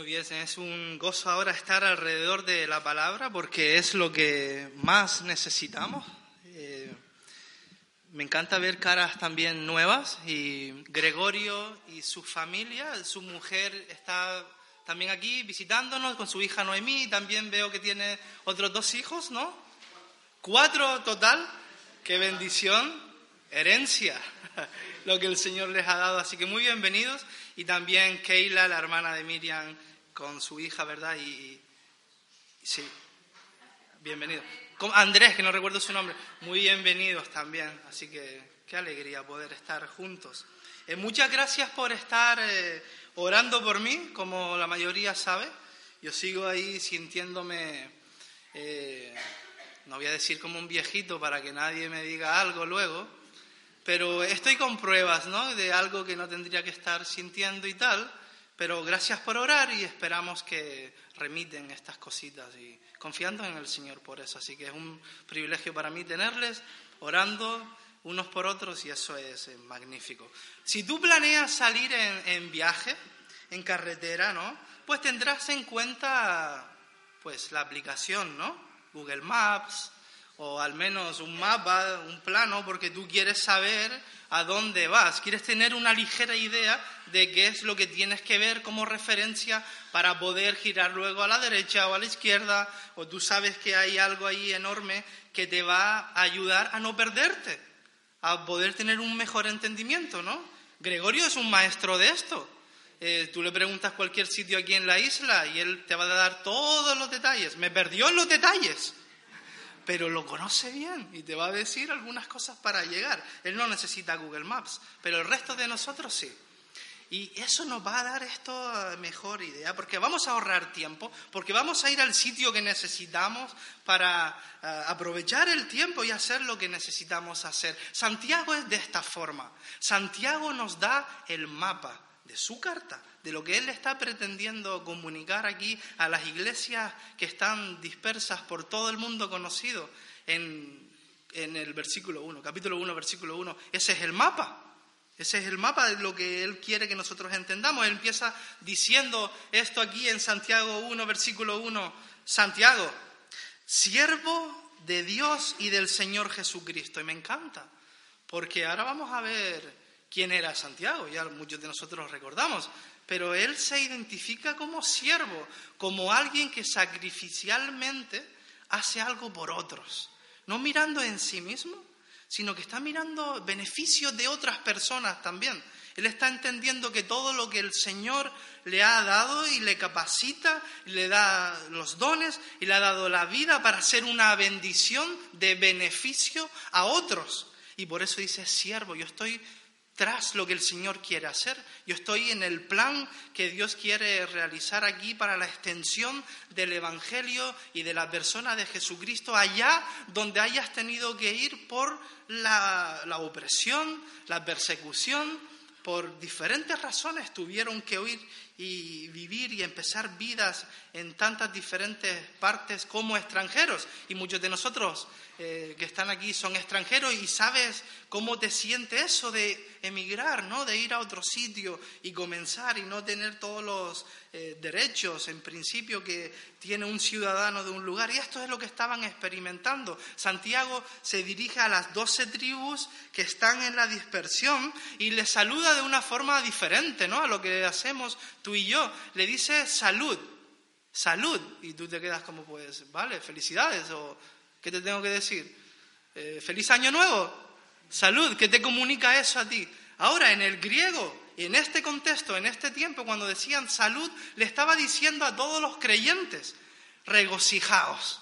Muy bien, es un gozo ahora estar alrededor de la palabra porque es lo que más necesitamos. Eh, me encanta ver caras también nuevas y Gregorio y su familia, su mujer está también aquí visitándonos con su hija Noemí, también veo que tiene otros dos hijos, ¿no? Cuatro total, qué bendición, herencia, lo que el Señor les ha dado, así que muy bienvenidos y también Keila, la hermana de Miriam, con su hija, ¿verdad? Y, sí, bienvenido. Andrés, que no recuerdo su nombre, muy bienvenidos también, así que qué alegría poder estar juntos. Eh, muchas gracias por estar eh, orando por mí, como la mayoría sabe. Yo sigo ahí sintiéndome, eh, no voy a decir como un viejito para que nadie me diga algo luego, pero estoy con pruebas, ¿no? De algo que no tendría que estar sintiendo y tal. Pero gracias por orar y esperamos que remiten estas cositas y confiando en el Señor por eso. Así que es un privilegio para mí tenerles orando unos por otros y eso es eh, magnífico. Si tú planeas salir en, en viaje, en carretera, ¿no? Pues tendrás en cuenta pues la aplicación, ¿no? Google Maps, o al menos un mapa, un plano, porque tú quieres saber a dónde vas, quieres tener una ligera idea de qué es lo que tienes que ver como referencia para poder girar luego a la derecha o a la izquierda, o tú sabes que hay algo ahí enorme que te va a ayudar a no perderte, a poder tener un mejor entendimiento, ¿no? Gregorio es un maestro de esto. Eh, tú le preguntas cualquier sitio aquí en la isla y él te va a dar todos los detalles. Me perdió en los detalles pero lo conoce bien y te va a decir algunas cosas para llegar. Él no necesita Google Maps, pero el resto de nosotros sí. Y eso nos va a dar esto mejor idea, porque vamos a ahorrar tiempo, porque vamos a ir al sitio que necesitamos para eh, aprovechar el tiempo y hacer lo que necesitamos hacer. Santiago es de esta forma. Santiago nos da el mapa de su carta, de lo que él está pretendiendo comunicar aquí a las iglesias que están dispersas por todo el mundo conocido en, el versículo 1, capítulo 1, versículo 1. Ese es el mapa. Ese es el mapa de lo que Él quiere que nosotros entendamos. Él empieza diciendo esto aquí en Santiago 1, versículo 1. Santiago, siervo de Dios y del Señor Jesucristo. Y me encanta, porque ahora vamos a ver quién era Santiago, ya muchos de nosotros recordamos, pero él se identifica como siervo, como alguien que sacrificialmente hace algo por otros, no mirando en sí mismo, sino que está mirando beneficios de otras personas también. Él está entendiendo que todo lo que el Señor le ha dado y le capacita, le da los dones y le ha dado la vida para ser una bendición de beneficio a otros. Y por eso dice siervo, yo estoy tras lo que el Señor quiere hacer. Yo estoy en el plan que Dios quiere realizar aquí para la extensión del Evangelio y de la persona de Jesucristo allá donde hayas tenido que ir por la, opresión, la persecución, por diferentes razones tuvieron que huir y vivir y empezar vidas en tantas diferentes partes como extranjeros. Y muchos de nosotros eh, que están aquí son extranjeros y sabes cómo te siente eso de emigrar, ¿no? De ir a otro sitio y comenzar y no tener todos los eh, derechos en principio que tiene un ciudadano de un lugar. Y esto es lo que estaban experimentando. Santiago se dirige a las doce tribus que están en la dispersión y les saluda de una forma diferente, ¿no? A lo que hacemos tú y yo. Le dice salud, salud. Y tú te quedas como, pues, vale, felicidades o ¿Qué te tengo que decir? Eh, feliz año nuevo, salud, ¿qué te comunica eso a ti? Ahora, en el griego, y en este contexto, en este tiempo, cuando decían salud, le estaba diciendo a todos los creyentes, regocijaos,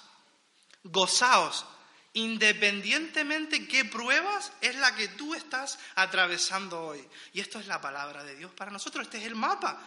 gozaos, independientemente qué pruebas es la que tú estás atravesando hoy. Y esto es la palabra de Dios para nosotros, este es el mapa.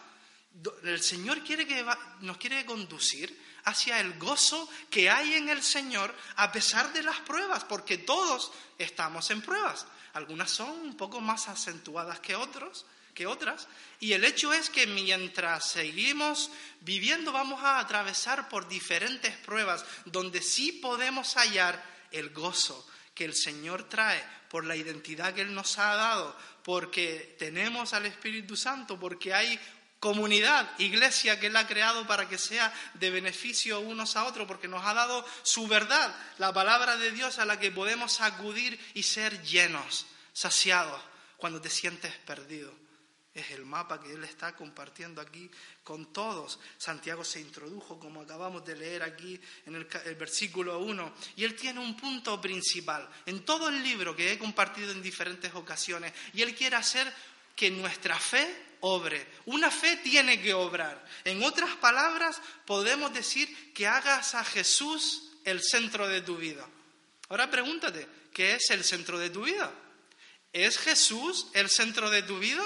El Señor quiere que nos quiere conducir hacia el gozo que hay en el Señor a pesar de las pruebas, porque todos estamos en pruebas. Algunas son un poco más acentuadas que otros, que otras, y el hecho es que mientras seguimos viviendo vamos a atravesar por diferentes pruebas donde sí podemos hallar el gozo que el Señor trae por la identidad que Él nos ha dado, porque tenemos al Espíritu Santo, porque hay comunidad, iglesia que Él ha creado para que sea de beneficio unos a otros, porque nos ha dado su verdad, la palabra de Dios a la que podemos acudir y ser llenos, saciados, cuando te sientes perdido. Es el mapa que Él está compartiendo aquí con todos. Santiago se introdujo, como acabamos de leer aquí en el, versículo 1, y Él tiene un punto principal en todo el libro que he compartido en diferentes ocasiones, y Él quiere hacer que nuestra fe obre. Una fe tiene que obrar. En otras palabras, podemos decir que hagas a Jesús el centro de tu vida. Ahora pregúntate, ¿qué es el centro de tu vida? ¿Es Jesús el centro de tu vida?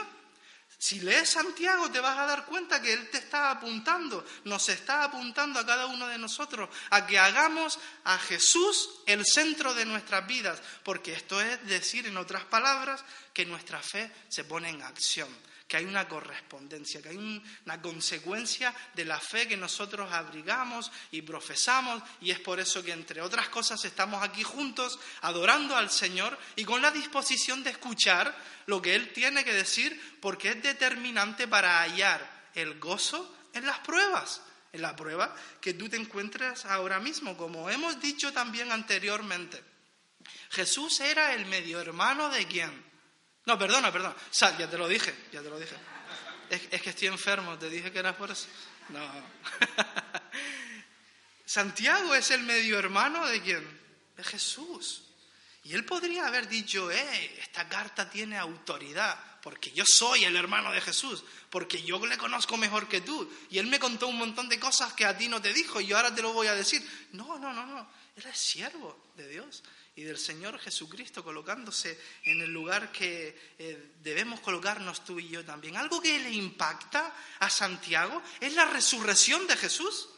Si lees Santiago te vas a dar cuenta que Él te está apuntando, nos está apuntando a cada uno de nosotros a que hagamos a Jesús el centro de nuestras vidas, porque esto es decir, en otras palabras, que nuestra fe se pone en acción que hay una correspondencia, que hay una consecuencia de la fe que nosotros abrigamos y profesamos, y es por eso que, entre otras cosas, estamos aquí juntos adorando al Señor y con la disposición de escuchar lo que Él tiene que decir, porque es determinante para hallar el gozo en las pruebas, en la prueba que tú te encuentras ahora mismo, como hemos dicho también anteriormente. Jesús era el medio hermano de quién? No, perdona, perdona. Ya te lo dije, ya te lo dije. Es, que estoy enfermo, te dije que era por eso. No. Santiago es el medio hermano de quién? De Jesús. Y él podría haber dicho, eh, esta carta tiene autoridad, porque yo soy el hermano de Jesús, porque yo le conozco mejor que tú. Y él me contó un montón de cosas que a ti no te dijo y yo ahora te lo voy a decir. No, no, no, no. Él es siervo de Dios y del Señor Jesucristo colocándose en el lugar que eh, debemos colocarnos tú y yo también. Algo que le impacta a Santiago es la resurrección de Jesús.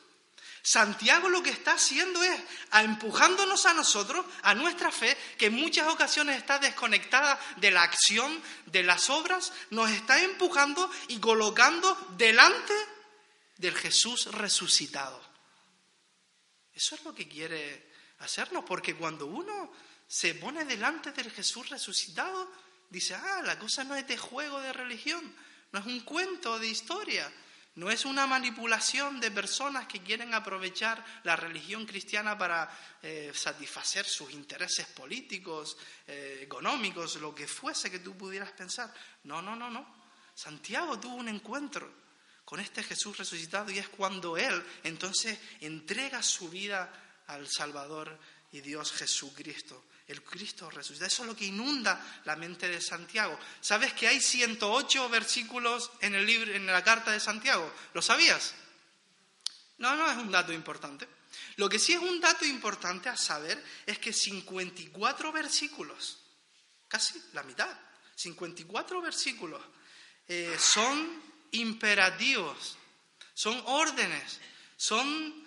Santiago lo que está haciendo es empujándonos a nosotros, a nuestra fe, que en muchas ocasiones está desconectada de la acción, de las obras, nos está empujando y colocando delante del Jesús resucitado. Eso es lo que quiere hacernos, porque cuando uno se pone delante del Jesús resucitado, dice, ah, la cosa no es de juego de religión, no es un cuento de historia, no es una manipulación de personas que quieren aprovechar la religión cristiana para eh, satisfacer sus intereses políticos, eh, económicos, lo que fuese que tú pudieras pensar. No, no, no, no. Santiago tuvo un encuentro con este Jesús resucitado y es cuando él entonces entrega su vida al Salvador y Dios Jesucristo, el Cristo resucitado. Eso es lo que inunda la mente de Santiago. ¿Sabes que hay 108 versículos en, el libro, en la carta de Santiago? ¿Lo sabías? No, no es un dato importante. Lo que sí es un dato importante a saber es que 54 versículos, casi la mitad, 54 versículos, eh, son imperativos, son órdenes, son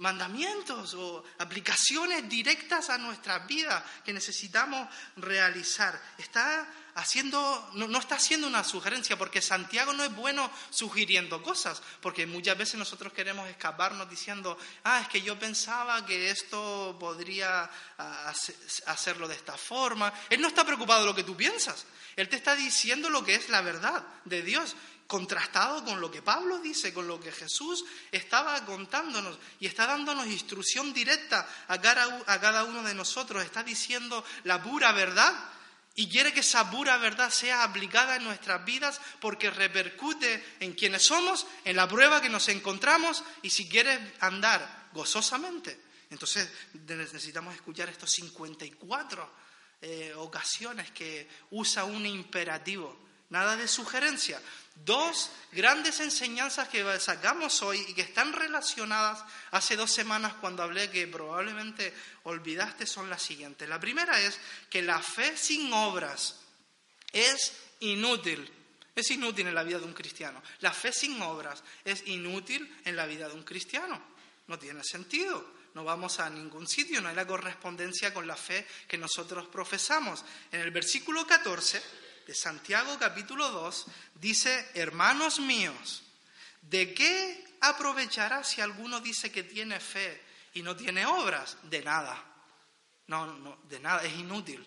mandamientos o aplicaciones directas a nuestras vidas que necesitamos realizar. Está haciendo, no, está haciendo una sugerencia, porque Santiago no es bueno sugiriendo cosas, porque muchas veces nosotros queremos escaparnos diciendo, ah, es que yo pensaba que esto podría ah, hacerlo de esta forma. Él no está preocupado de lo que tú piensas. Él te está diciendo lo que es la verdad de Dios contrastado con lo que Pablo dice, con lo que Jesús estaba contándonos y está dándonos instrucción directa a cada, uno de nosotros, está diciendo la pura verdad y quiere que esa pura verdad sea aplicada en nuestras vidas porque repercute en quienes somos, en la prueba que nos encontramos y si quieres andar gozosamente. Entonces necesitamos escuchar estos 54 eh, ocasiones que usa un imperativo, nada de sugerencia, Dos grandes enseñanzas que sacamos hoy y que están relacionadas hace dos semanas cuando hablé que probablemente olvidaste son las siguientes. La primera es que la fe sin obras es inútil. Es inútil en la vida de un cristiano. La fe sin obras es inútil en la vida de un cristiano. No tiene sentido no vamos a ningún sitio, no hay la correspondencia con la fe que nosotros profesamos. En el versículo 14 de Santiago capítulo 2 dice, hermanos míos, ¿de qué aprovechará si alguno dice que tiene fe y no tiene obras? De nada. No, no, de nada, es inútil.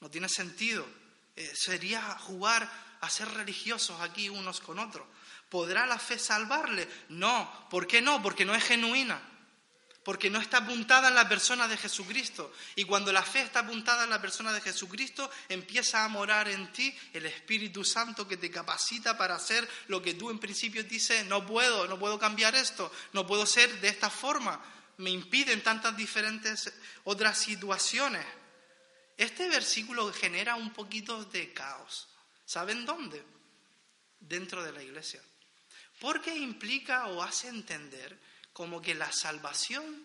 No tiene sentido. Eh, sería jugar a ser religiosos aquí unos con otros. ¿Podrá la fe salvarle? No. ¿Por qué no? Porque no es genuina. Porque no está apuntada en la persona de Jesucristo. Y cuando la fe está apuntada en la persona de Jesucristo, empieza a morar en ti el Espíritu Santo que te capacita para hacer lo que tú en principio dices, no puedo, no puedo cambiar esto, no puedo ser de esta forma. Me impiden tantas diferentes otras situaciones. Este versículo genera un poquito de caos. ¿Saben dónde? Dentro de la iglesia. Porque implica o hace entender como que la salvación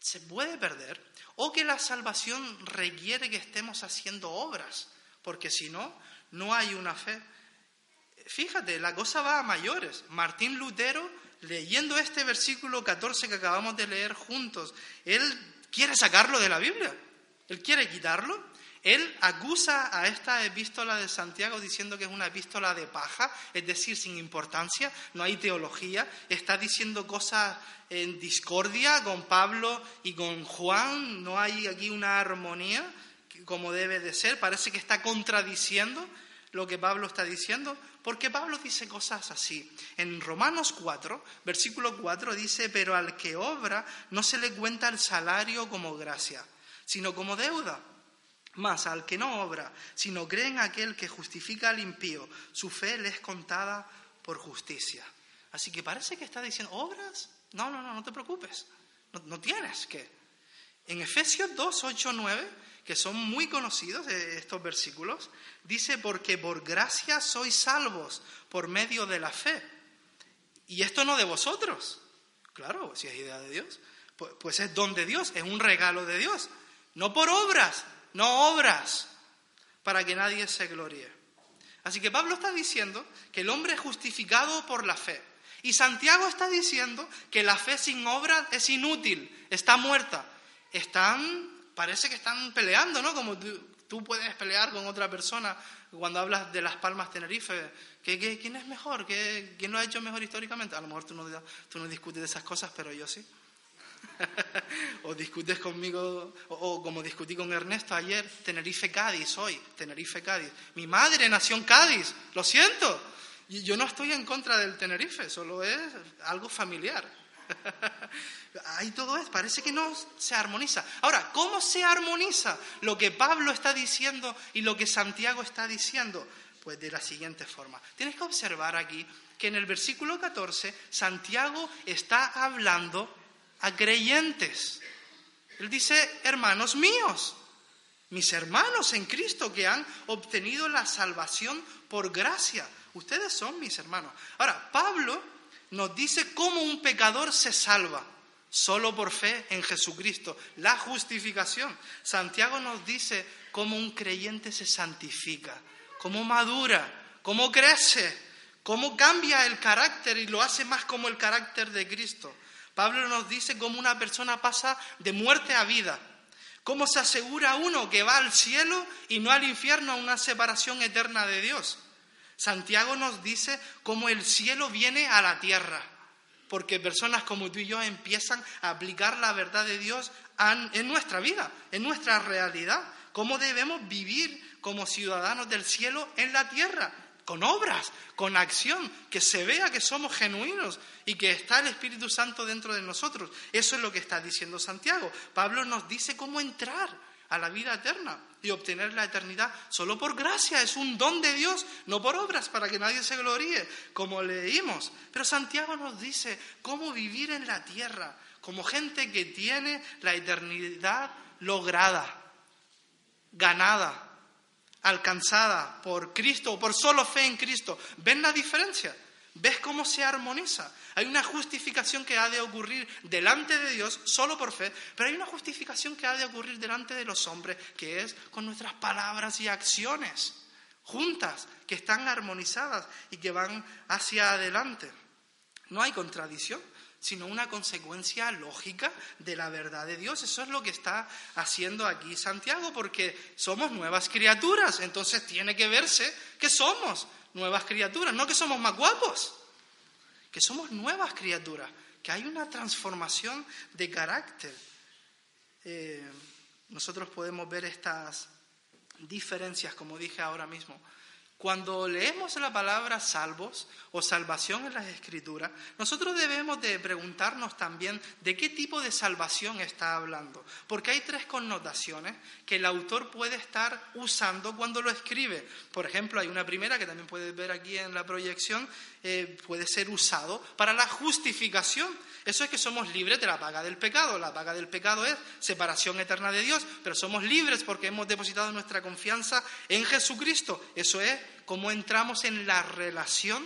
se puede perder o que la salvación requiere que estemos haciendo obras, porque si no, no hay una fe. Fíjate, la cosa va a mayores. Martín Lutero, leyendo este versículo 14 que acabamos de leer juntos, él quiere sacarlo de la Biblia, él quiere quitarlo él acusa a esta epístola de Santiago diciendo que es una epístola de paja, es decir, sin importancia, no hay teología, está diciendo cosas en discordia con Pablo y con Juan, no hay aquí una armonía como debe de ser, parece que está contradiciendo lo que Pablo está diciendo, porque Pablo dice cosas así. En Romanos 4, versículo 4 dice, pero al que obra no se le cuenta el salario como gracia, sino como deuda. Mas al que no obra, sino cree en aquel que justifica al impío, su fe le es contada por justicia. Así que parece que está diciendo, ¿obras? No, no, no, no te preocupes. No, tienes que. En Efesios 2, 8, 9, que son muy conocidos eh, estos versículos, dice, porque por gracia sois salvos por medio de la fe. Y esto no de vosotros. Claro, si es idea de Dios. Pues, pues es don de Dios, es un regalo de Dios. No por obras, no obras, para que nadie se gloríe. Así que Pablo está diciendo que el hombre es justificado por la fe. Y Santiago está diciendo que la fe sin obras es inútil, está muerta. Están, parece que están peleando, ¿no? Como tú, puedes pelear con otra persona cuando hablas de las Palmas Tenerife. quién es mejor? ¿Quién lo ha hecho mejor históricamente? A lo mejor tú no, tú no discutes de esas cosas, pero yo sí. o discutes conmigo, o, como discutí con Ernesto ayer, Tenerife-Cádiz hoy, Tenerife-Cádiz. Mi madre nació en Cádiz, lo siento. Y yo no estoy en contra del Tenerife, solo es algo familiar. Ahí todo es, parece que no se armoniza. Ahora, ¿cómo se armoniza lo que Pablo está diciendo y lo que Santiago está diciendo? Pues de la siguiente forma. Tienes que observar aquí que en el versículo 14 Santiago está hablando a creyentes. Él dice, hermanos míos, mis hermanos en Cristo que han obtenido la salvación por gracia. Ustedes son mis hermanos. Ahora, Pablo nos dice cómo un pecador se salva. Solo por fe en Jesucristo. La justificación. Santiago nos dice cómo un creyente se santifica, cómo madura, cómo crece, cómo cambia el carácter y lo hace más como el carácter de Cristo. Pablo nos dice cómo una persona pasa de muerte a vida, cómo se asegura uno que va al cielo y no al infierno a una separación eterna de Dios. Santiago nos dice cómo el cielo viene a la tierra, porque personas como tú y yo empiezan a aplicar la verdad de Dios en nuestra vida, en nuestra realidad, cómo debemos vivir como ciudadanos del cielo en la tierra, con obras, con acción, que se vea que somos genuinos y que está el Espíritu Santo dentro de nosotros. Eso es lo que está diciendo Santiago. Pablo nos dice cómo entrar a la vida eterna y obtener la eternidad solo por gracia, es un don de Dios, no por obras para que nadie se gloríe, como leímos. Pero Santiago nos dice cómo vivir en la tierra como gente que tiene la eternidad lograda, ganada, alcanzada por Cristo o por solo fe en Cristo. ¿Ven la diferencia? ¿Ves cómo se armoniza? Hay una justificación que ha de ocurrir delante de Dios solo por fe, pero hay una justificación que ha de ocurrir delante de los hombres, que es con nuestras palabras y acciones juntas, que están armonizadas y que van hacia adelante. No hay contradicción sino una consecuencia lógica de la verdad de Dios. Eso es lo que está haciendo aquí Santiago, porque somos nuevas criaturas, entonces tiene que verse que somos nuevas criaturas, no que somos más guapos, que somos nuevas criaturas, que hay una transformación de carácter. Eh, nosotros podemos ver estas diferencias, como dije ahora mismo, Cuando leemos la palabra salvos o salvación en las escrituras, nosotros debemos de preguntarnos también de qué tipo de salvación está hablando, porque hay tres connotaciones que el autor puede estar usando cuando lo escribe. Por ejemplo, hay una primera que también puedes ver aquí en la proyección, eh, puede ser usado para la justificación. Eso es que somos libres de la paga del pecado. La paga del pecado es separación eterna de Dios, pero somos libres porque hemos depositado nuestra confianza en Jesucristo. Eso es cómo entramos en la relación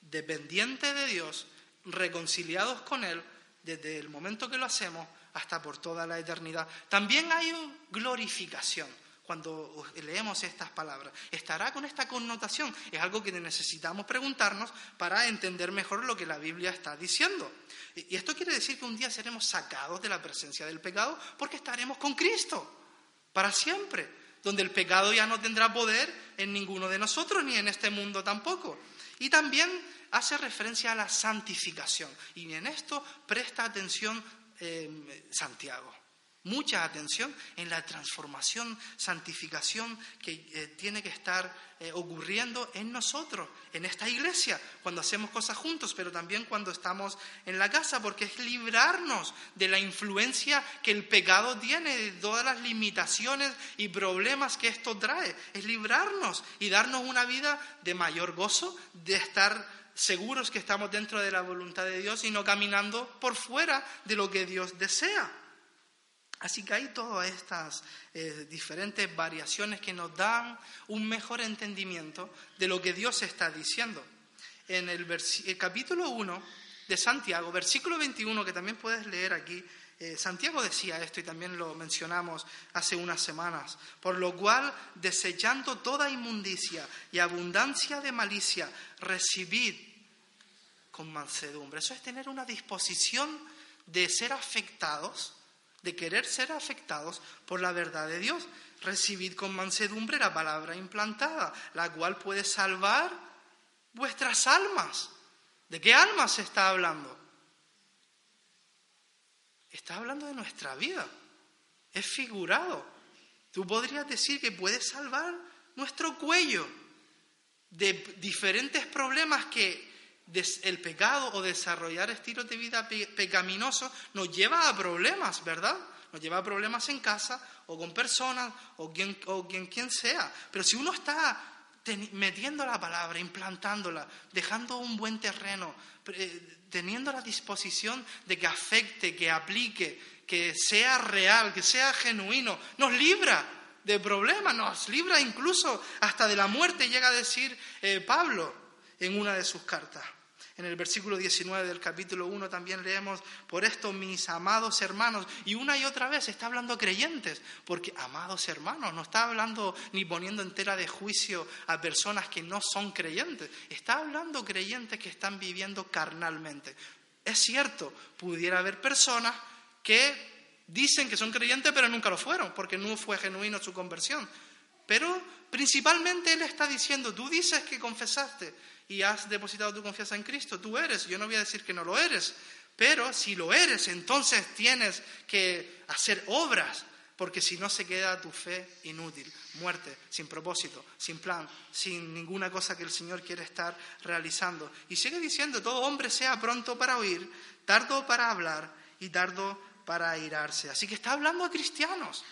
dependiente de Dios, reconciliados con Él desde el momento que lo hacemos hasta por toda la eternidad. También hay glorificación cuando leemos estas palabras. Estará con esta connotación. Es algo que necesitamos preguntarnos para entender mejor lo que la Biblia está diciendo. Y esto quiere decir que un día seremos sacados de la presencia del pecado porque estaremos con Cristo para siempre donde el pecado ya no tendrá poder en ninguno de nosotros, ni en este mundo tampoco. Y también hace referencia a la santificación. Y en esto presta atención eh, Santiago mucha atención en la transformación, santificación que eh, tiene que estar eh, ocurriendo en nosotros, en esta iglesia, cuando hacemos cosas juntos, pero también cuando estamos en la casa, porque es librarnos de la influencia que el pecado tiene, de todas las limitaciones y problemas que esto trae, es librarnos y darnos una vida de mayor gozo, de estar seguros que estamos dentro de la voluntad de Dios y no caminando por fuera de lo que Dios desea. Así que hay todas estas eh, diferentes variaciones que nos dan un mejor entendimiento de lo que Dios está diciendo. En el, capítulo 1 de Santiago, versículo 21, que también puedes leer aquí, eh, Santiago decía esto y también lo mencionamos hace unas semanas, por lo cual, desechando toda inmundicia y abundancia de malicia, recibid con mansedumbre. Eso es tener una disposición de ser afectados de querer ser afectados por la verdad de Dios. Recibid con mansedumbre la palabra implantada, la cual puede salvar vuestras almas. ¿De qué almas se está hablando? Está hablando de nuestra vida. Es figurado. Tú podrías decir que puede salvar nuestro cuello de diferentes problemas que el pecado o desarrollar estilos de vida pecaminosos nos lleva a problemas, ¿verdad? Nos lleva a problemas en casa o con personas o quien, o quien, quien sea. Pero si uno está metiendo la palabra, implantándola, dejando un buen terreno, teniendo la disposición de que afecte, que aplique, que sea real, que sea genuino, nos libra de problemas, nos libra incluso hasta de la muerte, llega a decir eh, Pablo en una de sus cartas. En el versículo 19 del capítulo 1 también leemos, por esto mis amados hermanos, y una y otra vez está hablando creyentes, porque amados hermanos, no está hablando ni poniendo entera de juicio a personas que no son creyentes, está hablando creyentes que están viviendo carnalmente. Es cierto, pudiera haber personas que dicen que son creyentes pero nunca lo fueron, porque no fue genuino su conversión. Pero principalmente Él está diciendo, tú dices que confesaste, y has depositado tu confianza en Cristo, tú eres. Yo no voy a decir que no lo eres, pero si lo eres, entonces tienes que hacer obras, porque si no se queda tu fe inútil, muerte, sin propósito, sin plan, sin ninguna cosa que el Señor quiere estar realizando. Y sigue diciendo, todo hombre sea pronto para oír, tardo para hablar y tardo para airarse. Así que está hablando a cristianos.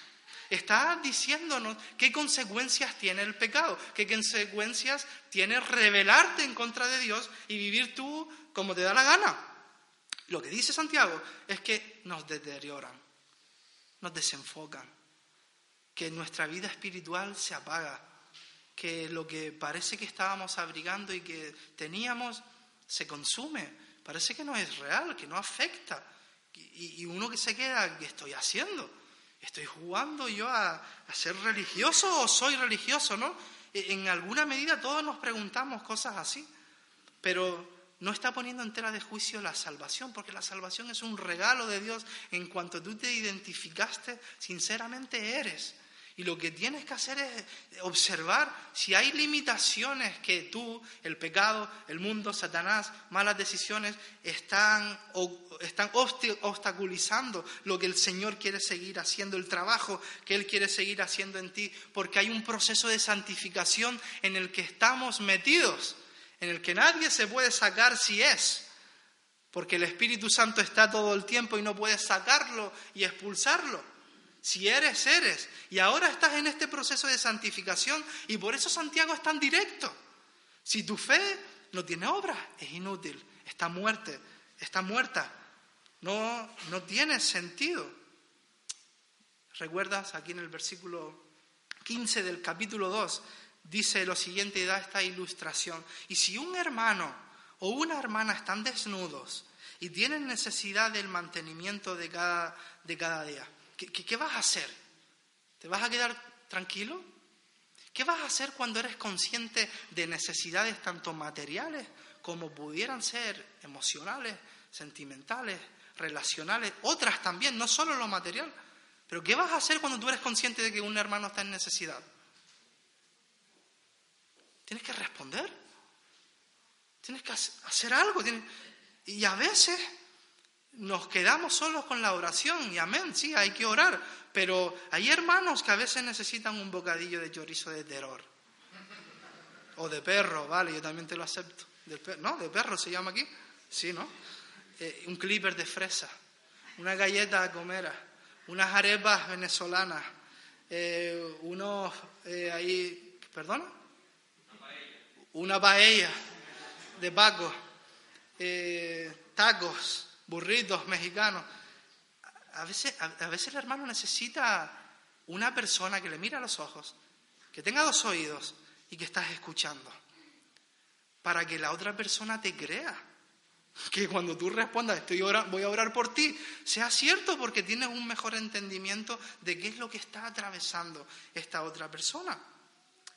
Está diciéndonos qué consecuencias tiene el pecado, qué consecuencias tiene rebelarte en contra de Dios y vivir tú como te da la gana. Lo que dice Santiago es que nos deterioran, nos desenfocan, que nuestra vida espiritual se apaga, que lo que parece que estábamos abrigando y que teníamos se consume, parece que no es real, que no afecta. Y, uno que se queda, ¿qué estoy haciendo? ¿Estoy jugando yo a, ser religioso o soy religioso, no? E, en alguna medida todos nos preguntamos cosas así, pero no está poniendo en tela de juicio la salvación, porque la salvación es un regalo de Dios en cuanto tú te identificaste, sinceramente eres. Y lo que tienes que hacer es observar si hay limitaciones que tú, el pecado, el mundo, Satanás, malas decisiones, están, están obstaculizando lo que el Señor quiere seguir haciendo, el trabajo que Él quiere seguir haciendo en ti, porque hay un proceso de santificación en el que estamos metidos, en el que nadie se puede sacar si es, porque el Espíritu Santo está todo el tiempo y no puedes sacarlo y expulsarlo. Si eres, eres. Y ahora estás en este proceso de santificación y por eso Santiago es tan directo. Si tu fe no tiene obra, es inútil, está muerta, está muerta. No, no tiene sentido. ¿Recuerdas aquí en el versículo 15 del capítulo 2? Dice lo siguiente y da esta ilustración. Y si un hermano o una hermana están desnudos y tienen necesidad del mantenimiento de cada, de cada día, ¿Qué, vas a hacer? ¿Te vas a quedar tranquilo? ¿Qué vas a hacer cuando eres consciente de necesidades tanto materiales como pudieran ser emocionales, sentimentales, relacionales, otras también, no solo lo material? Pero ¿qué vas a hacer cuando tú eres consciente de que un hermano está en necesidad? Tienes que responder. Tienes que hacer algo. Y a veces nos quedamos solos con la oración y amén, sí, hay que orar, pero hay hermanos que a veces necesitan un bocadillo de chorizo de terror o de perro, vale, yo también te lo acepto. ¿No? ¿De perro se llama aquí? Sí, ¿no? Eh, un clipper de fresa, una galleta comera, unas arepas venezolanas, eh, unos eh, ahí, ¿perdona? Una paella de Paco, tacos, burritos mexicanos. A veces, a, veces el hermano necesita una persona que le mire a los ojos, que tenga dos oídos y que estás escuchando, para que la otra persona te crea. Que cuando tú respondas, estoy voy a orar por ti, sea cierto porque tienes un mejor entendimiento de qué es lo que está atravesando esta otra persona.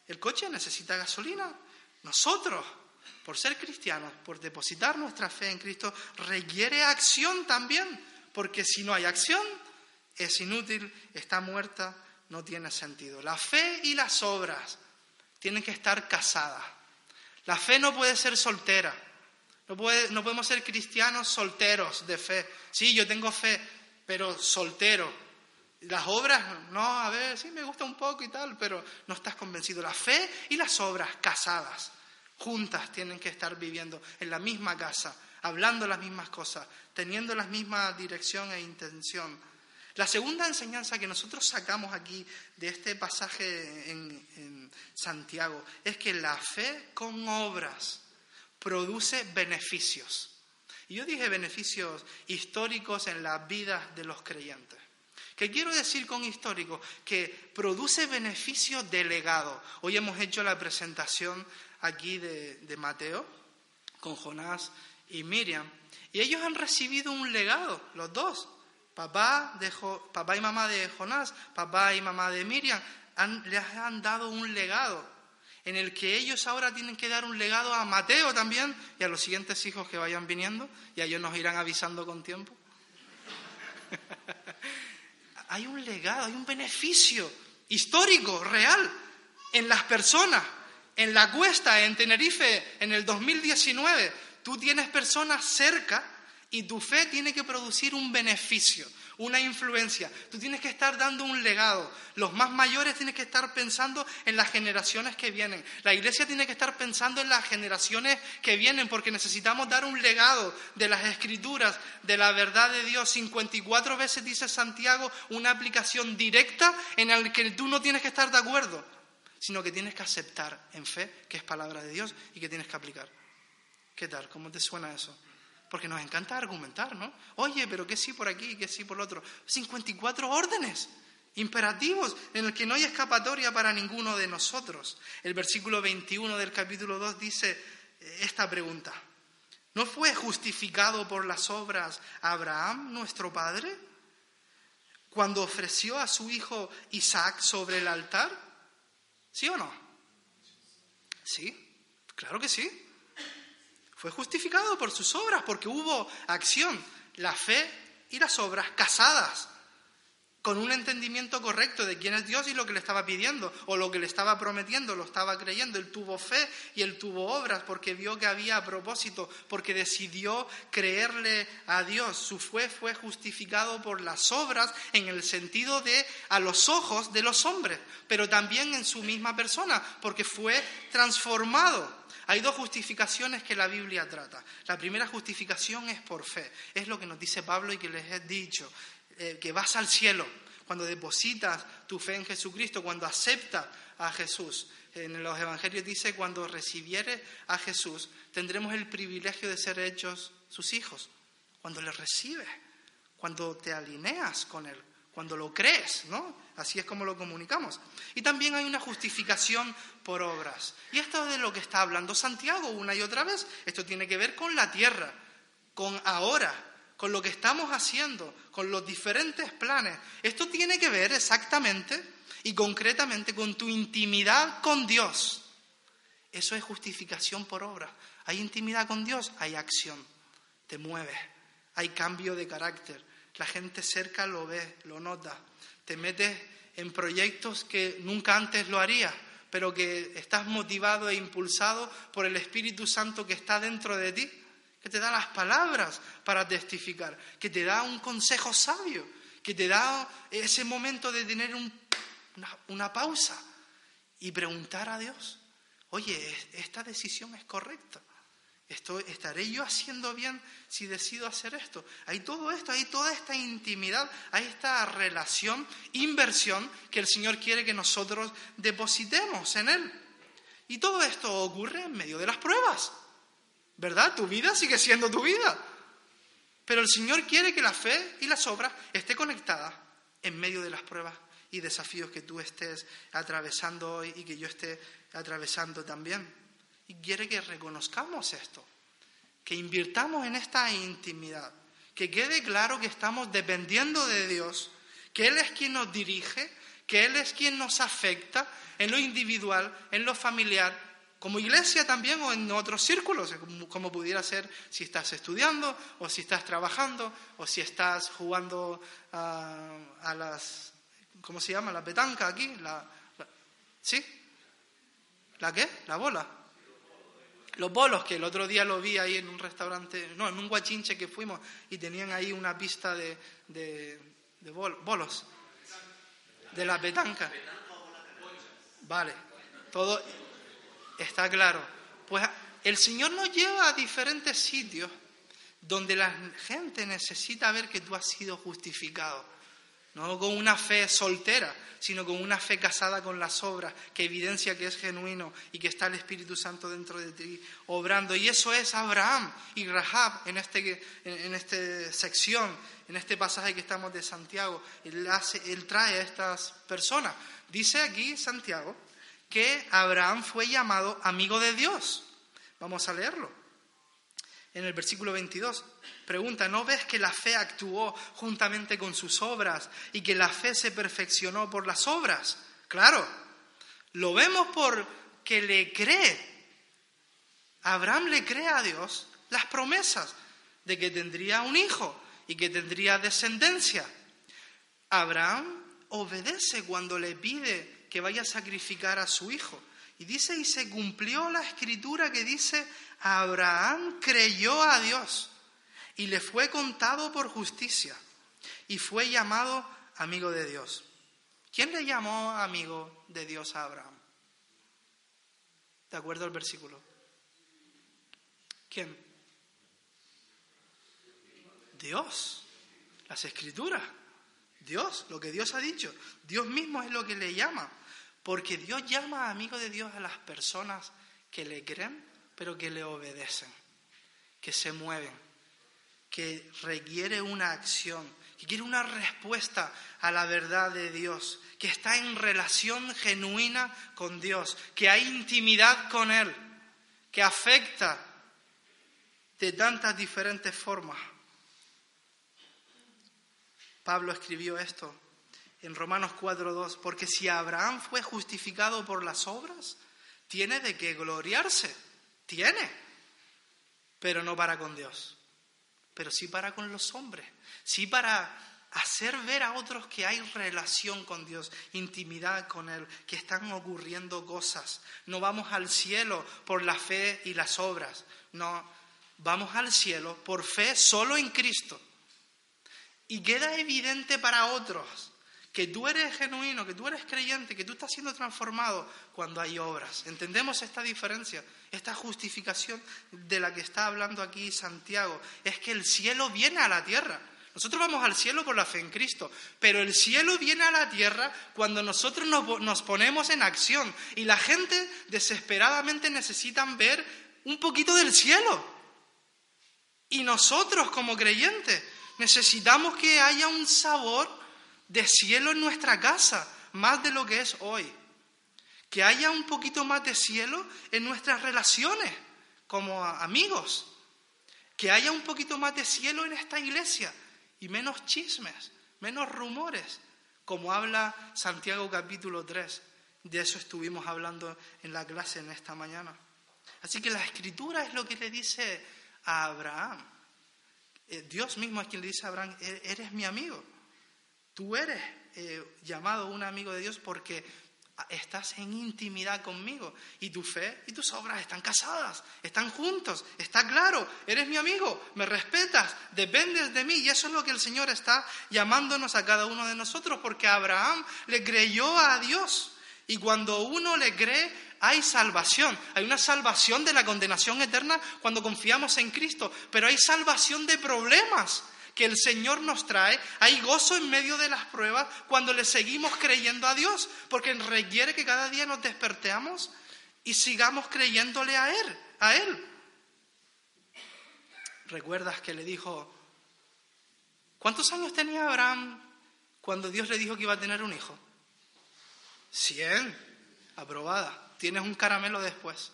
El coche necesita gasolina. Nosotros por ser cristianos, por depositar nuestra fe en Cristo, requiere acción también, porque si no hay acción, es inútil, está muerta, no tiene sentido. La fe y las obras tienen que estar casadas. La fe no puede ser soltera. No, no podemos ser cristianos solteros de fe. Sí, yo tengo fe, pero soltero. Las obras, no, a ver, sí me gusta un poco y tal, pero no estás convencido. La fe y las obras casadas juntas tienen que estar viviendo en la misma casa, hablando las mismas cosas, teniendo la misma dirección e intención. La segunda enseñanza que nosotros sacamos aquí de este pasaje en, Santiago es que la fe con obras produce beneficios. Y yo dije beneficios históricos en las vidas de los creyentes. ¿Qué quiero decir con histórico? Que produce beneficios delegados. Hoy hemos hecho la presentación aquí de, Mateo con Jonás y Miriam. Y ellos han recibido un legado, los dos. Papá, de papá y mamá de Jonás, papá y mamá de Miriam, les han dado un legado en el que ellos ahora tienen que dar un legado a Mateo también y a los siguientes hijos que vayan viniendo y a ellos nos irán avisando con tiempo. hay un legado, hay un beneficio histórico, real, en las personas en la cuesta, en Tenerife, en el 2019, tú tienes personas cerca y tu fe tiene que producir un beneficio, una influencia. Tú tienes que estar dando un legado. Los más mayores tienen que estar pensando en las generaciones que vienen. La iglesia tiene que estar pensando en las generaciones que vienen porque necesitamos dar un legado de las escrituras, de la verdad de Dios. 54 veces dice Santiago una aplicación directa en la que tú no tienes que estar de acuerdo sino que tienes que aceptar en fe que es palabra de Dios y que tienes que aplicar. ¿Qué tal? ¿Cómo te suena eso? Porque nos encanta argumentar, ¿no? Oye, pero que sí por aquí, que sí por lo otro. 54 órdenes imperativos en el que no hay escapatoria para ninguno de nosotros. El versículo 21 del capítulo 2 dice eh, esta pregunta. ¿No fue justificado por las obras Abraham, nuestro padre, cuando ofreció a su hijo Isaac sobre el altar? ¿Sí o no? Sí, claro que sí. Fue justificado por sus obras, porque hubo acción, la fe y las obras casadas. Con un entendimiento correcto de quién es Dios y lo que le estaba pidiendo, o lo que le estaba prometiendo, lo estaba creyendo. Él tuvo fe y él tuvo obras porque vio que había propósito, porque decidió creerle a Dios. Su fe fue justificado por las obras en el sentido de a los ojos de los hombres, pero también en su misma persona, porque fue transformado. Hay dos justificaciones que la Biblia trata. La primera justificación es por fe. Es lo que nos dice Pablo y que les he dicho. Eh, que vas al cielo, cuando depositas tu fe en Jesucristo, cuando aceptas a Jesús. En los evangelios dice, cuando recibieres a Jesús, tendremos el privilegio de ser hechos sus hijos. Cuando le recibes, cuando te alineas con Él, cuando lo crees, ¿no? Así es como lo comunicamos. Y también hay una justificación por obras. Y esto es de lo que está hablando Santiago una y otra vez. Esto tiene que ver con la tierra, con ahora, con lo que estamos haciendo, con los diferentes planes. Esto tiene que ver exactamente y concretamente con tu intimidad con Dios. Eso es justificación por obra. Hay intimidad con Dios, hay acción, te mueves, hay cambio de carácter. La gente cerca lo ve, lo nota. Te metes en proyectos que nunca antes lo harías, pero que estás motivado e impulsado por el Espíritu Santo que está dentro de ti que te da las palabras para testificar, que te da un consejo sabio, que te da ese momento de tener una, pausa y preguntar a Dios, oye, esta decisión es correcta. ¿Estaré yo haciendo bien si decido hacer esto? Hay todo esto, hay toda esta intimidad, hay esta relación, inversión que el Señor quiere que nosotros depositemos en Él. Y todo esto ocurre en medio de las pruebas. ¿Verdad? Tu vida sigue siendo tu vida. Pero el Señor quiere que la fe y las obras esté conectadas en medio de las pruebas y desafíos que tú estés atravesando hoy y que yo esté atravesando también. Y quiere que reconozcamos esto, que invirtamos en esta intimidad, que quede claro que estamos dependiendo de Dios, que Él es quien nos dirige, que Él es quien nos afecta en lo individual, en lo familiar, como iglesia también o en otros círculos, como, pudiera ser si estás estudiando o si estás trabajando o si estás jugando a, las, ¿cómo se llama? La petanca aquí, la, ¿sí? ¿La qué? La bola. Los bolos, que el otro día lo vi ahí en un restaurante, no, en un guachinche que fuimos y tenían ahí una pista de, de, de bolos, de la petanca. Vale, todo, Está claro. Pues el Señor nos lleva a diferentes sitios donde la gente necesita ver que tú has sido justificado. No con una fe soltera, sino con una fe casada con las obras, que evidencia que es genuino y que está el Espíritu Santo dentro de ti obrando. Y eso es Abraham y Rahab en, este, en esta sección, en este pasaje que estamos de Santiago. Él, él trae a estas personas. Dice aquí Santiago que Abraham fue llamado amigo de Dios. Vamos a leerlo. En el versículo 22 pregunta, ¿no ves que la fe actuó juntamente con sus obras y que la fe se perfeccionó por las obras? Claro, lo vemos porque le cree. Abraham le cree a Dios las promesas de que tendría un hijo y que tendría descendencia. Abraham obedece cuando le pide que vaya a sacrificar a su hijo. Y dice, y se cumplió la escritura que dice, Abraham creyó a Dios y le fue contado por justicia y fue llamado amigo de Dios. ¿Quién le llamó amigo de Dios a Abraham? ¿De acuerdo al versículo? ¿Quién? Dios, las escrituras, Dios, lo que Dios ha dicho, Dios mismo es lo que le llama. Porque Dios llama amigo de Dios a las personas que le creen, pero que le obedecen, que se mueven, que requiere una acción, que quiere una respuesta a la verdad de Dios, que está en relación genuina con Dios, que hay intimidad con Él, que afecta de tantas diferentes formas. Pablo escribió esto en Romanos 4.2, porque si Abraham fue justificado por las obras, tiene de qué gloriarse, tiene, pero no para con Dios, pero sí para con los hombres, sí para hacer ver a otros que hay relación con Dios, intimidad con Él, que están ocurriendo cosas. No vamos al cielo por la fe y las obras, no, vamos al cielo por fe solo en Cristo. Y queda evidente para otros que tú eres genuino, que tú eres creyente, que tú estás siendo transformado cuando hay obras. ¿Entendemos esta diferencia? Esta justificación de la que está hablando aquí Santiago. Es que el cielo viene a la tierra. Nosotros vamos al cielo por la fe en Cristo, pero el cielo viene a la tierra cuando nosotros nos, ponemos en acción y la gente desesperadamente necesitan ver un poquito del cielo. Y nosotros como creyentes necesitamos que haya un sabor de cielo en nuestra casa, más de lo que es hoy. Que haya un poquito más de cielo en nuestras relaciones como amigos. Que haya un poquito más de cielo en esta iglesia y menos chismes, menos rumores, como habla Santiago capítulo 3. De eso estuvimos hablando en la clase en esta mañana. Así que la escritura es lo que le dice a Abraham. Eh, Dios mismo es quien le dice a Abraham, e-, eres mi amigo. Tú eres eh, llamado un amigo de Dios porque estás en intimidad conmigo. Y tu fe y tus obras están casadas, están juntos, está claro, eres mi amigo, me respetas, dependes de mí. Y eso es lo que el Señor está llamándonos a cada uno de nosotros porque Abraham le creyó a Dios. Y cuando uno le cree hay salvación, hay una salvación de la condenación eterna cuando confiamos en Cristo, pero hay salvación de problemas que el Señor nos trae, hay gozo en medio de las pruebas cuando le seguimos creyendo a Dios, porque requiere que cada día nos despertemos y sigamos creyéndole a Él, a Él. ¿Recuerdas que le dijo, ¿cuántos años tenía Abraham cuando Dios le dijo que iba a tener un hijo? Cien, aprobada. Tienes un caramelo después.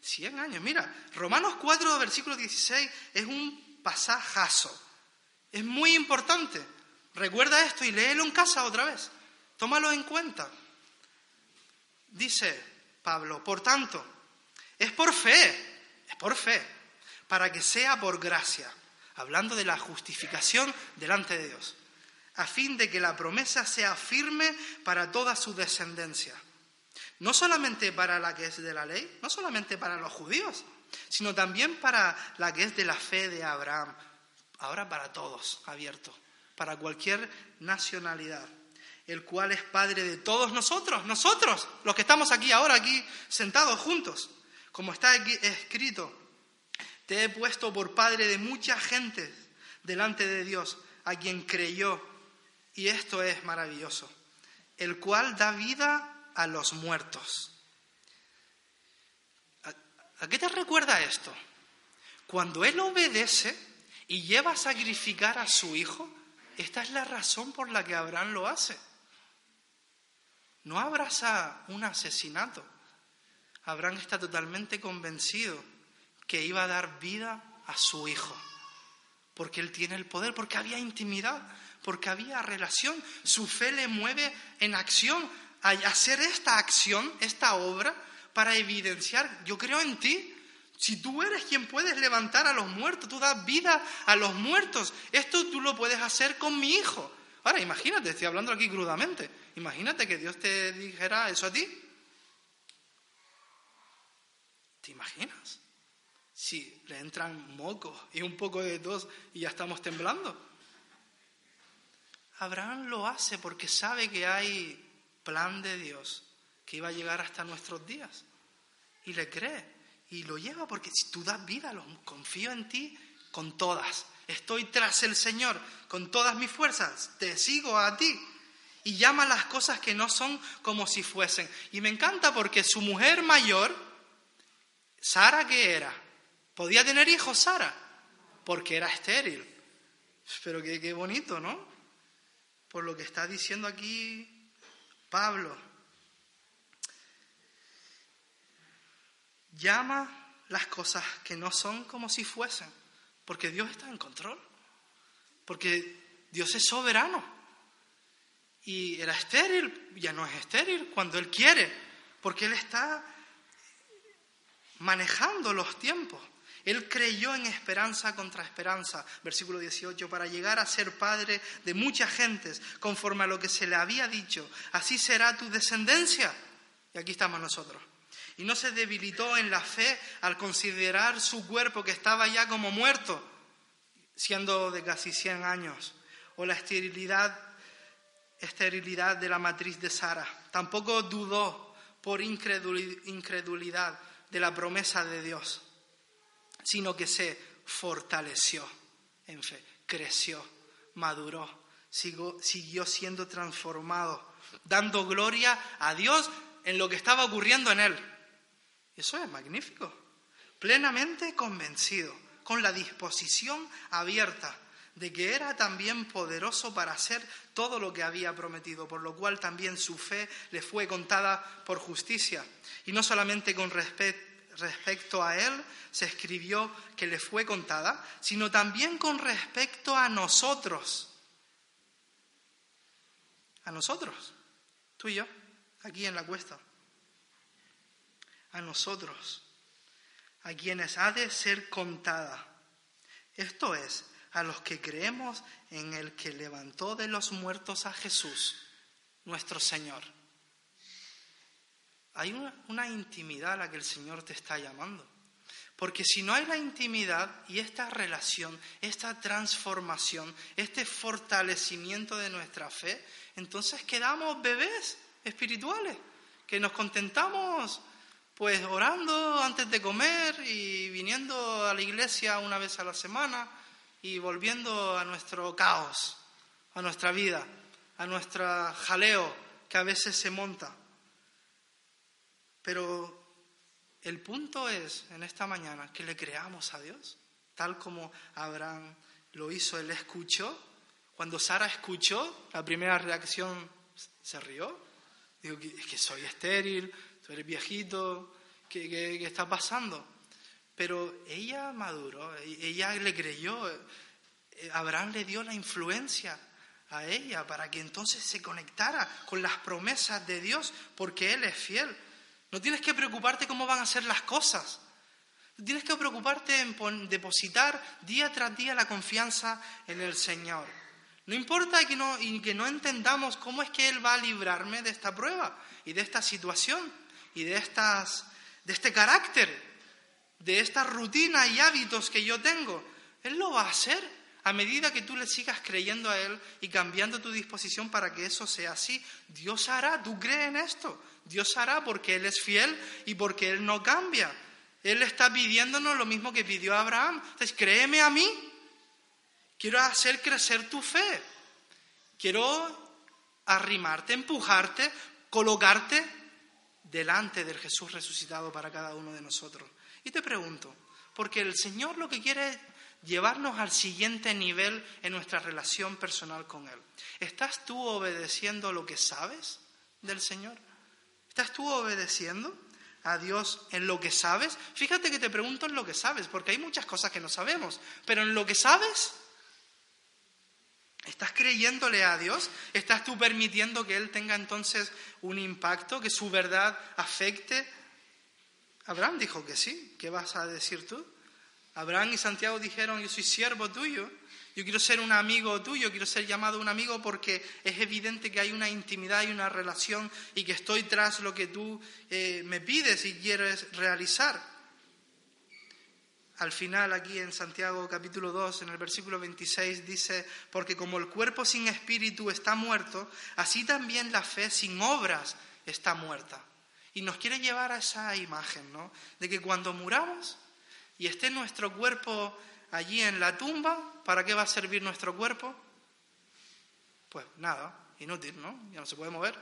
Cien años. Mira, Romanos 4, versículo 16 es un pasajazo. Es muy importante. Recuerda esto y léelo en casa otra vez. Tómalo en cuenta. Dice Pablo, por tanto, es por fe, es por fe, para que sea por gracia, hablando de la justificación delante de Dios, a fin de que la promesa sea firme para toda su descendencia. No solamente para la que es de la ley, no solamente para los judíos, sino también para la que es de la fe de Abraham, ahora para todos, abierto, para cualquier nacionalidad, el cual es Padre de todos nosotros, nosotros, los que estamos aquí ahora, aquí sentados juntos, como está aquí escrito, te he puesto por Padre de mucha gente delante de Dios, a quien creyó, y esto es maravilloso, el cual da vida a los muertos ¿A qué te recuerda esto? Cuando Él obedece y lleva a sacrificar a su hijo, esta es la razón por la que Abraham lo hace. No abraza un asesinato. Abraham está totalmente convencido que iba a dar vida a su hijo, porque él tiene el poder, porque había intimidad, porque había relación. Su fe le mueve en acción a hacer esta acción, esta obra, para evidenciar, yo creo en ti. Si tú eres quien puedes levantar a los muertos, tú das vida a los muertos, esto tú lo puedes hacer con mi hijo. Ahora, imagínate, estoy hablando aquí crudamente, imagínate que Dios te dijera eso a ti. ¿Te imaginas? Si le entran mocos y un poco de tos y ya estamos temblando. Abraham lo hace porque sabe que hay plan de Dios que iba a llegar hasta nuestros días. Y le cree y lo lleva porque si tú das vida, confío en ti con todas. Estoy tras el Señor con todas mis fuerzas, te sigo a ti. Y llama las cosas que no son como si fuesen. Y me encanta porque su mujer mayor, Sara, ¿qué era? ¿Podía tener hijos Sara? Porque era estéril. Pero qué bonito, ¿no? Por lo que está diciendo aquí Pablo. Llama las cosas que no son como si fuesen, porque Dios está en control, porque Dios es soberano. Y era estéril, ya no es estéril cuando Él quiere, porque Él está manejando los tiempos. Él creyó en esperanza contra esperanza, versículo 18, para llegar a ser padre de muchas gentes, conforme a lo que se le había dicho. Así será tu descendencia. Y aquí estamos nosotros. Y no se debilitó en la fe al considerar su cuerpo que estaba ya como muerto, siendo de casi 100 años, o la esterilidad, esterilidad de la matriz de Sara. Tampoco dudó por incredulidad de la promesa de Dios sino que se fortaleció en fe, creció, maduró, siguió siendo transformado, dando gloria a Dios en lo que estaba ocurriendo en él. Eso es magnífico. Plenamente convencido, con la disposición abierta de que era también poderoso para hacer todo lo que había prometido, por lo cual también su fe le fue contada por justicia. Y no solamente con respecto a él se escribió que le fue contada, sino también con respecto a nosotros. A nosotros, tú y yo, aquí en la cuesta. A nosotros, a quienes ha de ser contada. Esto es, a los que creemos en el que levantó de los muertos a Jesús, nuestro Señor hay una, intimidad a la que el Señor te está llamando. Porque si no hay la intimidad y esta relación, esta transformación, este fortalecimiento de nuestra fe, entonces quedamos bebés espirituales, que nos contentamos pues orando antes de comer y viniendo a la iglesia una vez a la semana y volviendo a nuestro caos, a nuestra vida, a nuestro jaleo que a veces se monta. Pero el punto es, en esta mañana, que le creamos a Dios, tal como Abraham lo hizo, él escuchó. Cuando Sara escuchó, la primera reacción se rió. Digo, es que soy estéril, eres viejito, ¿qué, qué está pasando? Pero ella maduró, ella le creyó, eh, Abraham le dio la influencia a ella para que entonces se conectara con las promesas de Dios, porque Él es fiel. No tienes que preocuparte cómo van a ser las cosas. Tienes que preocuparte en depositar día tras día la confianza en el Señor. No importa que no, que no entendamos cómo es que Él va a librarme de esta prueba y de esta situación y de, estas, de este carácter, de esta rutina y hábitos que yo tengo. Él lo va a hacer a medida que tú le sigas creyendo a Él y cambiando tu disposición para que eso sea así. Dios hará, tú crees en esto. Dios hará porque Él es fiel y porque Él no cambia. Él está pidiéndonos lo mismo que pidió a Abraham. Entonces, créeme a mí. Quiero hacer crecer tu fe. Quiero arrimarte, empujarte, colocarte delante del Jesús resucitado para cada uno de nosotros. Y te pregunto, porque el Señor lo que quiere es llevarnos al siguiente nivel en nuestra relación personal con Él. ¿Estás tú obedeciendo lo que sabes del Señor? ¿Estás tú obedeciendo a Dios en lo que sabes? Fíjate que te pregunto en lo que sabes, porque hay muchas cosas que no sabemos, pero en lo que sabes, ¿estás creyéndole a Dios? ¿Estás tú permitiendo que Él tenga entonces un impacto, que su verdad afecte? Abraham dijo que sí, ¿qué vas a decir tú? Abraham y Santiago dijeron, yo soy siervo tuyo, yo quiero ser un amigo tuyo, quiero ser llamado un amigo porque es evidente que hay una intimidad y una relación y que estoy tras lo que tú eh, me pides y quieres realizar. Al final, aquí en Santiago capítulo 2, en el versículo 26, dice, porque como el cuerpo sin espíritu está muerto, así también la fe sin obras está muerta. Y nos quiere llevar a esa imagen, ¿no? De que cuando muramos y esté nuestro cuerpo allí en la tumba, ¿para qué va a servir nuestro cuerpo? Pues nada, inútil, ¿no? Ya no se puede mover,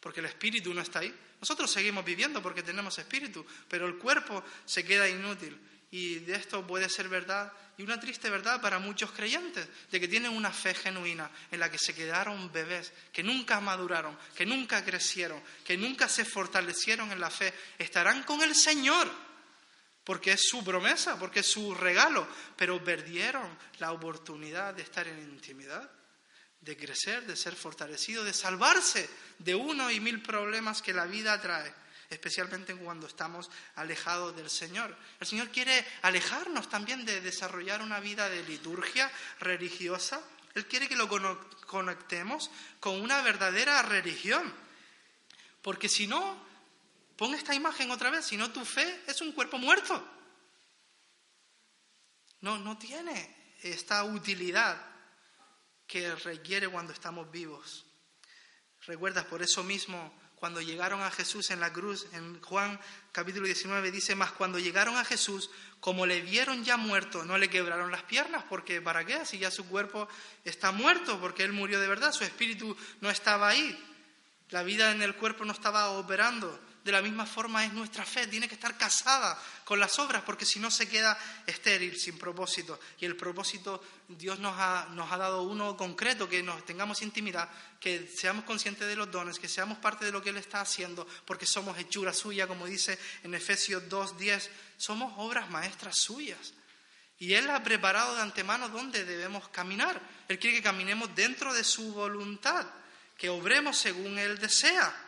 porque el espíritu no está ahí. Nosotros seguimos viviendo porque tenemos espíritu, pero el cuerpo se queda inútil. Y de esto puede ser verdad, y una triste verdad para muchos creyentes, de que tienen una fe genuina en la que se quedaron bebés, que nunca maduraron, que nunca crecieron, que nunca se fortalecieron en la fe. Estarán con el Señor porque es su promesa, porque es su regalo, pero perdieron la oportunidad de estar en intimidad, de crecer, de ser fortalecido, de salvarse de uno y mil problemas que la vida trae. Especialmente cuando estamos alejados del Señor. El Señor quiere alejarnos también de desarrollar una vida de liturgia religiosa. Él quiere que lo conectemos con una verdadera religión. Porque si no, pon esta imagen otra vez, si no tu fe es un cuerpo muerto. No, no tiene esta utilidad que requiere cuando estamos vivos. Recuerdas, por eso mismo, cuando llegaron a Jesús en la cruz, en Juan capítulo 19 dice, más cuando llegaron a Jesús, como le vieron ya muerto, no le quebraron las piernas, porque ¿para qué? Si ya su cuerpo está muerto, porque él murió de verdad, su espíritu no estaba ahí, la vida en el cuerpo no estaba operando. De la misma forma es nuestra fe, tiene que estar casada con las obras, porque si no se queda estéril, sin propósito. Y el propósito Dios nos ha, nos ha dado uno concreto, que nos tengamos intimidad, que seamos conscientes de los dones, que seamos parte de lo que Él está haciendo, porque somos hechura suya, como dice en Efesios 2.10, somos obras maestras suyas. Y Él ha preparado de antemano dónde debemos caminar. Él quiere que caminemos dentro de su voluntad, que obremos según Él desea.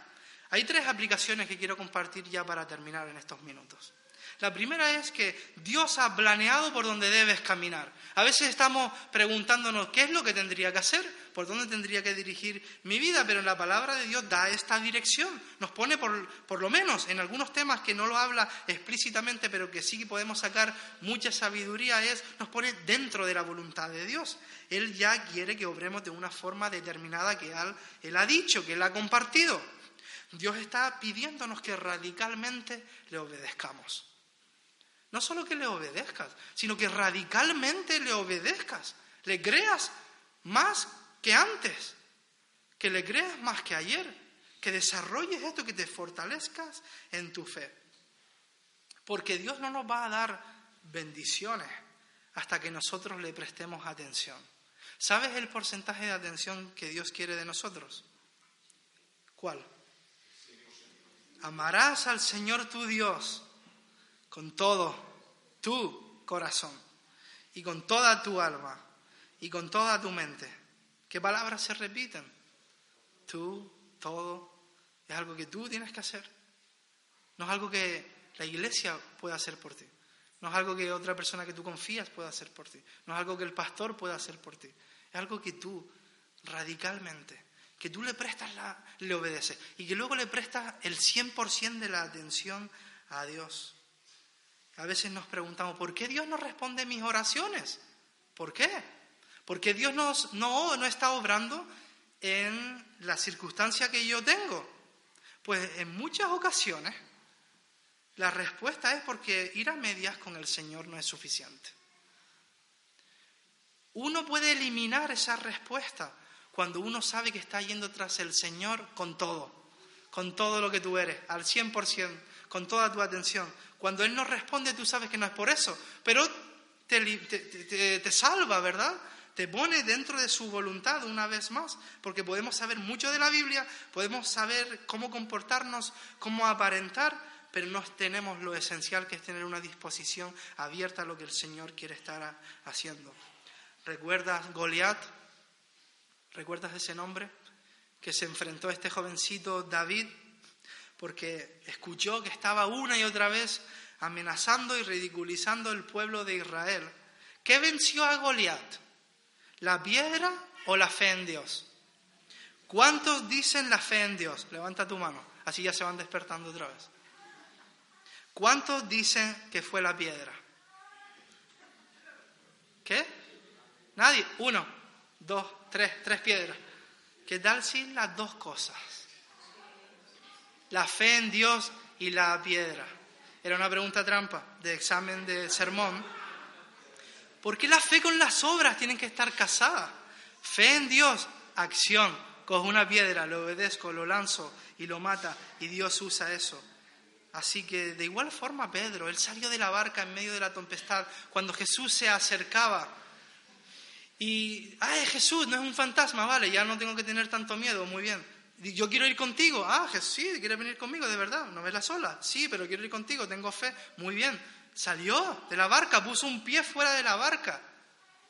Hay tres aplicaciones que quiero compartir ya para terminar en estos minutos. La primera es que Dios ha planeado por donde debes caminar. A veces estamos preguntándonos qué es lo que tendría que hacer, por dónde tendría que dirigir mi vida, pero la palabra de Dios da esta dirección. Nos pone, por, lo menos en algunos temas que no lo habla explícitamente, pero que sí podemos sacar mucha sabiduría, es, nos pone dentro de la voluntad de Dios. Él ya quiere que obremos de una forma determinada que él, él ha dicho, que Él ha compartido. Dios está pidiéndonos que radicalmente le obedezcamos. No solo que le obedezcas, sino que radicalmente le obedezcas, le creas más que antes, que le creas más que ayer, que desarrolles esto, que te fortalezcas en tu fe. Porque Dios no nos va a dar bendiciones hasta que nosotros le prestemos atención. ¿Sabes el porcentaje de atención que Dios quiere de nosotros? ¿Cuál? Amarás al Señor tu Dios con todo tu corazón y con toda tu alma y con toda tu mente. ¿Qué palabras se repiten? Tú, todo, es algo que tú tienes que hacer. No es algo que la iglesia pueda hacer por ti. No es algo que otra persona que tú confías pueda hacer por ti. No es algo que el pastor pueda hacer por ti. Es algo que tú radicalmente que tú le prestas la, le obedeces y que luego le prestas el 100% de la atención a Dios. A veces nos preguntamos, ¿por qué Dios no responde mis oraciones? ¿Por qué? Porque Dios no, no está obrando en la circunstancia que yo tengo. Pues en muchas ocasiones la respuesta es porque ir a medias con el Señor no es suficiente. Uno puede eliminar esa respuesta cuando uno sabe que está yendo tras el Señor con todo, con todo lo que tú eres, al 100%, con toda tu atención. Cuando Él no responde, tú sabes que no es por eso, pero te, te, salva, ¿verdad? Te pone dentro de su voluntad una vez más, porque podemos saber mucho de la Biblia, podemos saber cómo comportarnos, cómo aparentar, pero no tenemos lo esencial que es tener una disposición abierta a lo que el Señor quiere estar haciendo. ¿Recuerdas Goliat? ¿Recuerdas ese nombre? Que se enfrentó a este jovencito David porque escuchó que estaba una y otra vez amenazando y ridiculizando el pueblo de Israel. ¿Qué venció a Goliat? ¿La piedra o la fe en Dios? ¿Cuántos dicen la fe en Dios? Levanta tu mano, así ya se van despertando otra vez. ¿Cuántos dicen que fue la piedra? ¿Qué? Nadie. Uno, dos, tres, tres piedras. ¿Qué tal si las dos cosas? La fe en Dios y la piedra. Era una pregunta trampa de examen de sermón. ¿Por qué la fe con las obras tienen que estar casadas? Fe en Dios, acción. Cojo una piedra, lo obedezco, lo lanzo y lo mata y Dios usa eso. Así que de igual forma Pedro, él salió de la barca en medio de la tempestad. Cuando Jesús se acercaba, y, ay, Jesús, no es un fantasma, vale, ya no tengo que tener tanto miedo, muy bien. Yo quiero ir contigo. Ah, Jesús, sí, ¿quieres venir conmigo de verdad? ¿No ves la sola? Sí, pero quiero ir contigo, tengo fe. Muy bien. Salió de la barca, puso un pie fuera de la barca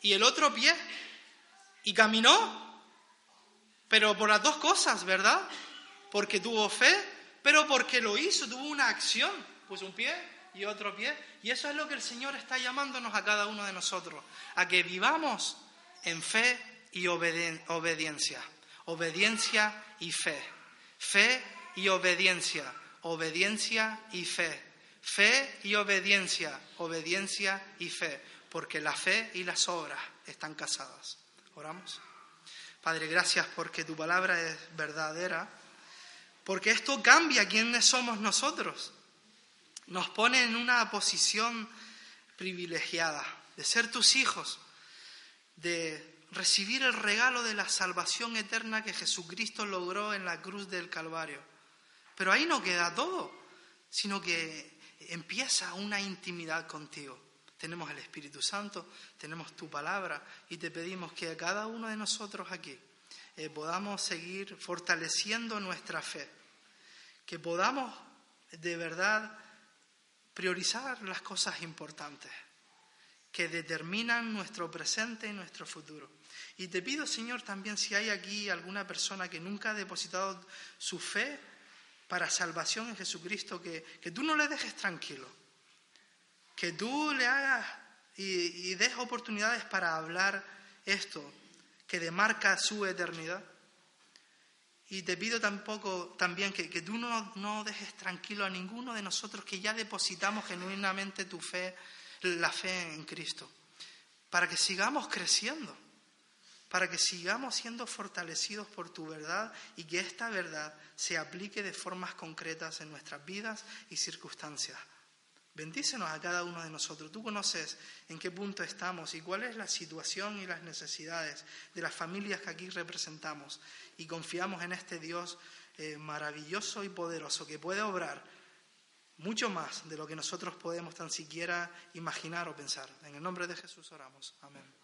y el otro pie y caminó. Pero por las dos cosas, ¿verdad? Porque tuvo fe pero porque lo hizo, tuvo una acción, puso un pie y otro pie. Y eso es lo que el Señor está llamándonos a cada uno de nosotros, a que vivamos en fe y obediencia. Obediencia y fe. Fe y obediencia. Obediencia y fe. Fe y obediencia. Obediencia y fe. Porque la fe y las obras están casadas. Oramos. Padre, gracias porque tu palabra es verdadera. Porque esto cambia quiénes somos nosotros. Nos pone en una posición privilegiada de ser tus hijos, de recibir el regalo de la salvación eterna que Jesucristo logró en la cruz del Calvario. Pero ahí no queda todo, sino que empieza una intimidad contigo. Tenemos el Espíritu Santo, tenemos tu palabra y te pedimos que a cada uno de nosotros aquí eh, podamos seguir fortaleciendo nuestra fe, que podamos de verdad priorizar las cosas importantes que determinan nuestro presente y nuestro futuro. Y te pido, Señor, también si hay aquí alguna persona que nunca ha depositado su fe para salvación en Jesucristo, que, tú no le dejes tranquilo, que tú le hagas y, des oportunidades para hablar esto que demarca su eternidad. Y te pido tampoco también que, que tú no, no, dejes tranquilo a ninguno de nosotros que ya depositamos genuinamente tu fe, la fe en Cristo, para que sigamos creciendo para que sigamos siendo fortalecidos por tu verdad y que esta verdad se aplique de formas concretas en nuestras vidas y circunstancias. Bendícenos a cada uno de nosotros. Tú conoces en qué punto estamos y cuál es la situación y las necesidades de las familias que aquí representamos. Y confiamos en este Dios eh, maravilloso y poderoso que puede obrar mucho más de lo que nosotros podemos tan siquiera imaginar o pensar. En el nombre de Jesús oramos. Amén.